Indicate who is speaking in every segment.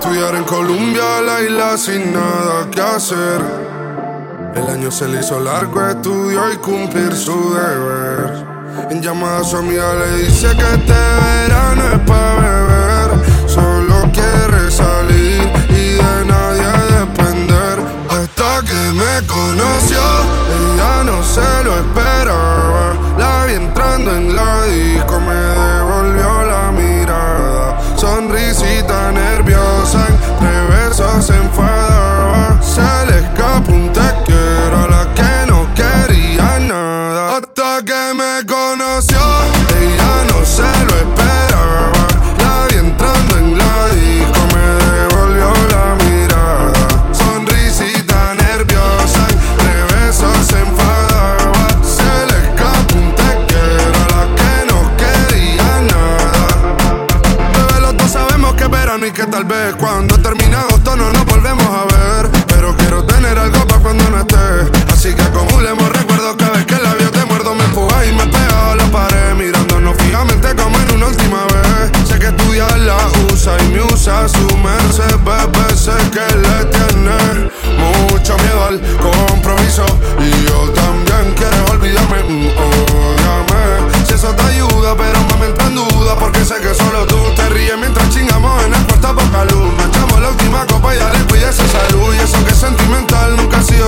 Speaker 1: estudiar en Colombia, la isla sin nada que hacer. El año se le hizo largo, estudió y cumplir su deber. En llamada a su amiga le dice que este verano es para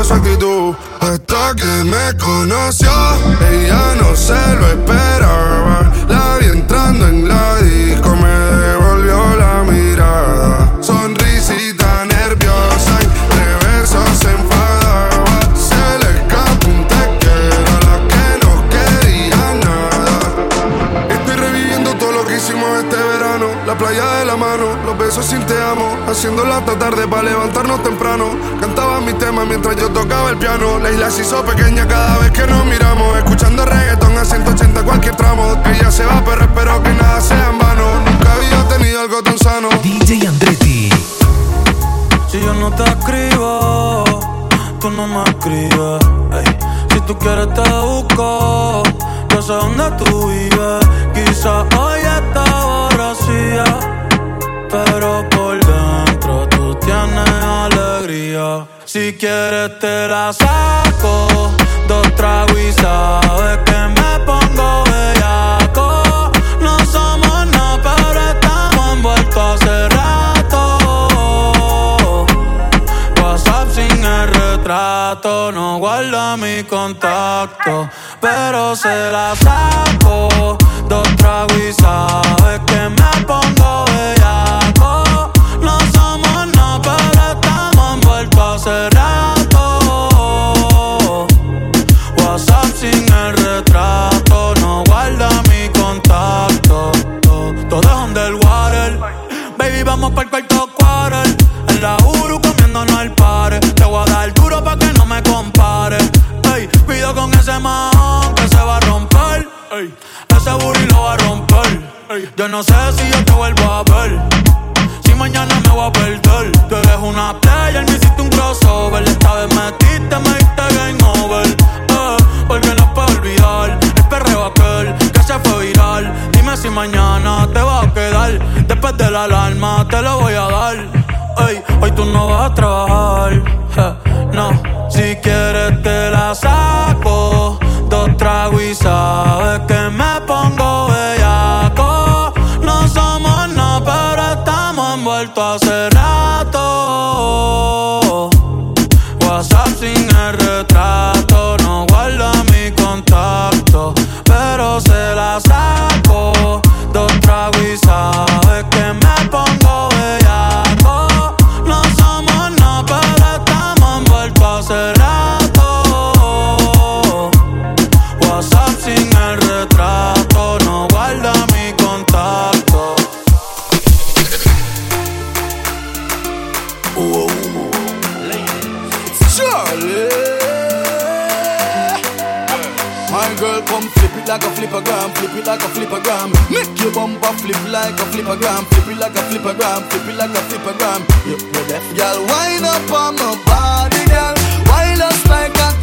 Speaker 1: su actitud. Hasta que me conoció, ella no se lo esperaba. Besos sin te amo. Haciendo hasta tarde para levantarnos temprano. Cantaba mi tema mientras yo tocaba el piano. La isla se hizo pequeña cada vez que nos miramos. Escuchando reggaetón a 180 cualquier tramo. Ella se va, pero espero que nada sea en vano. Nunca había tenido algo tan sano.
Speaker 2: DJ Andretti.
Speaker 3: Si yo no te escribo, tú no me escribes. Ey, Si tú quieres te busco, yo sé dónde tú vives. Si quieres te la saco, dos tragos y sabes que me pongo bellaco. No somos nada, pero estamos envueltos hace rato. WhatsApp sin el retrato, no guarda mi contacto, pero se la saco. Dos tragos y sabes que me pongo bellaco. Hace rato. WhatsApp sin el retrato, no guarda mi contacto. Todo es underwater. Baby, vamos para el cuarto quarter. En la Uru comiéndonos al par. Te voy a dar duro pa' que no me compare. Ey, cuido con ese man que se va a romper. Ey, ese booty lo va a romper. Ey, yo no sé si yo te va a quedar. Después de la alarma te lo voy a dar. Ey, hoy tú no vas a trabajar. no, si quieres te la saco. Dos tragos y sabes que me
Speaker 4: My girl, come flip it like a flippergram, flip it like a flippergram. Make your bumper flip like a flippergram, flip it like a flippergram, flip it like a flippergram. You, you deaf, girl, wind up on my body, girl. Wind us like a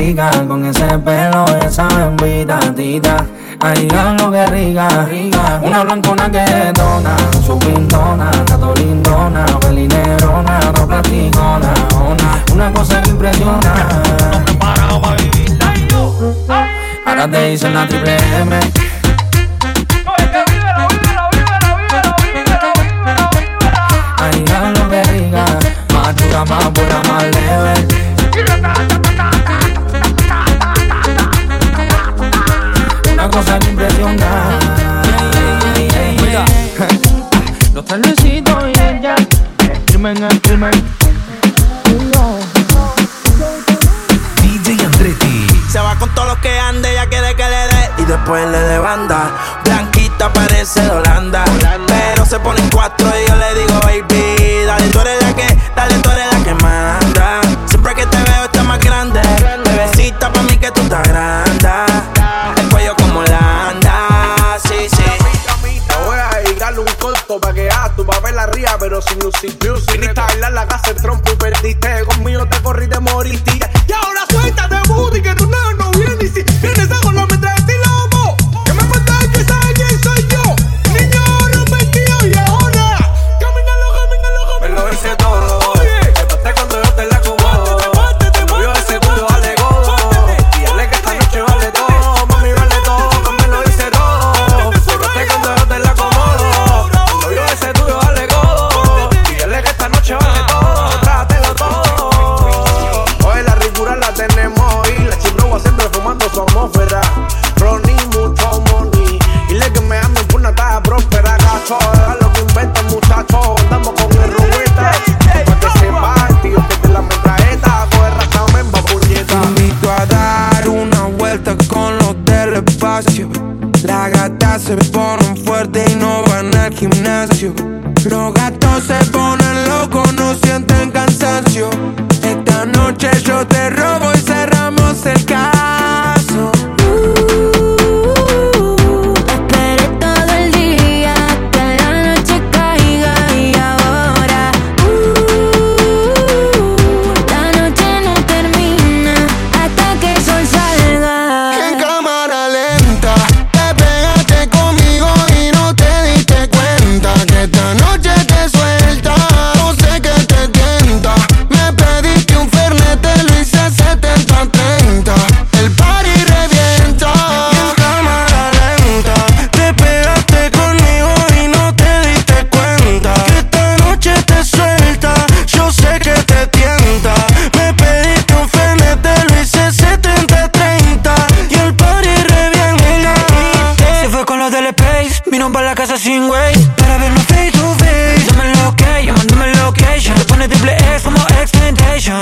Speaker 2: rica, con ese pelo esa bendita tita. Ay, lo que rica, rica. Una blancona que dona, su pintona, tato lindona, pelinerona, platicona. Una cosa que impresiona. Ahora te dicen la triple M
Speaker 5: tú estás granda. El cuello como la anda, sí,
Speaker 6: sí. Voy a dedicarle un corto pa' que hagas tu papel arriba, pero sin lucir music. Viniste a bailar la casa el trompo y perdiste. Conmigo te corrí, te moriste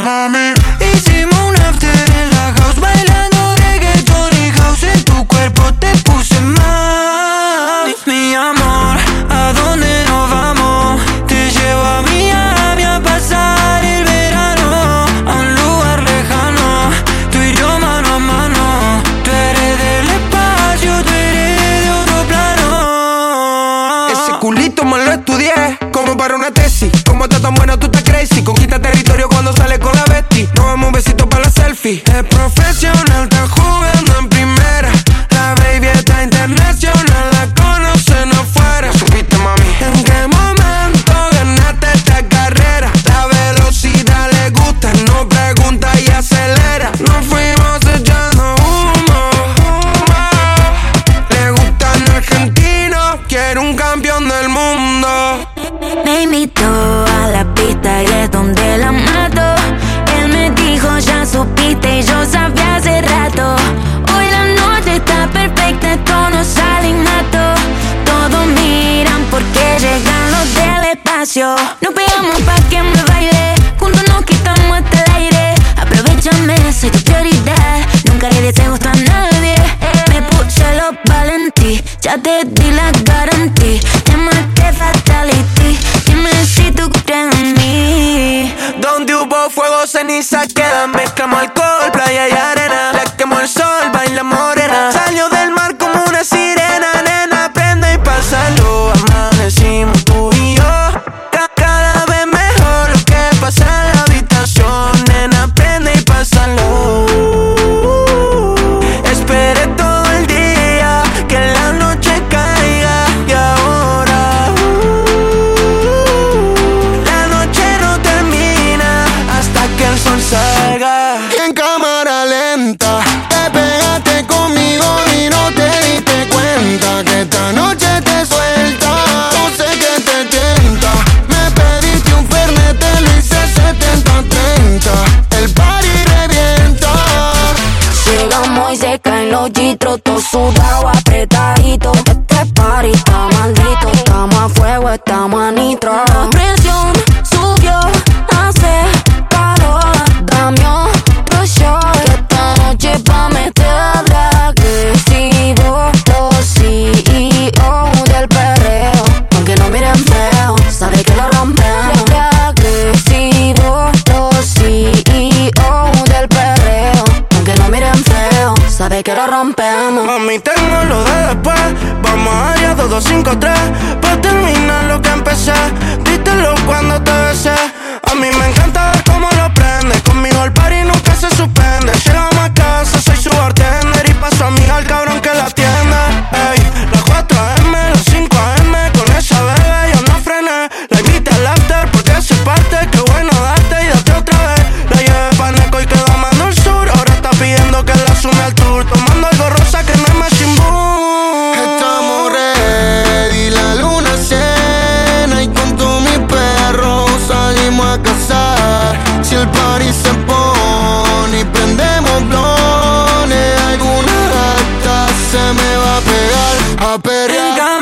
Speaker 3: Hicimos un after en la house bailando reggaeton y house. En tu cuerpo te puse más. Mi amor, ¿a dónde nos vamos? Te llevo a Miami a pasar el verano. A un lugar lejano, tú y yo mano a mano. Tú eres del espacio, tú eres de otro plano.
Speaker 7: Ese culito me lo estudié como para una Messi. Como está tan bueno, tú estás crazy. Conquista territorio cuando sales con la bestia. Nos un besito para la selfie. Es profesional,
Speaker 8: espacio. Nos pegamos pa' que me baile. Juntos nos quitamos hasta el aire. Aprovechame, soy tu prioridad. Nunca le deseos a nadie. Me puse los valentí. Ya te di la garantía. Te Llamaste fatality. Dime si tú crees en mí.
Speaker 7: Donde hubo fuego, ceniza queda. Mezclamos alcohol
Speaker 9: a perrear.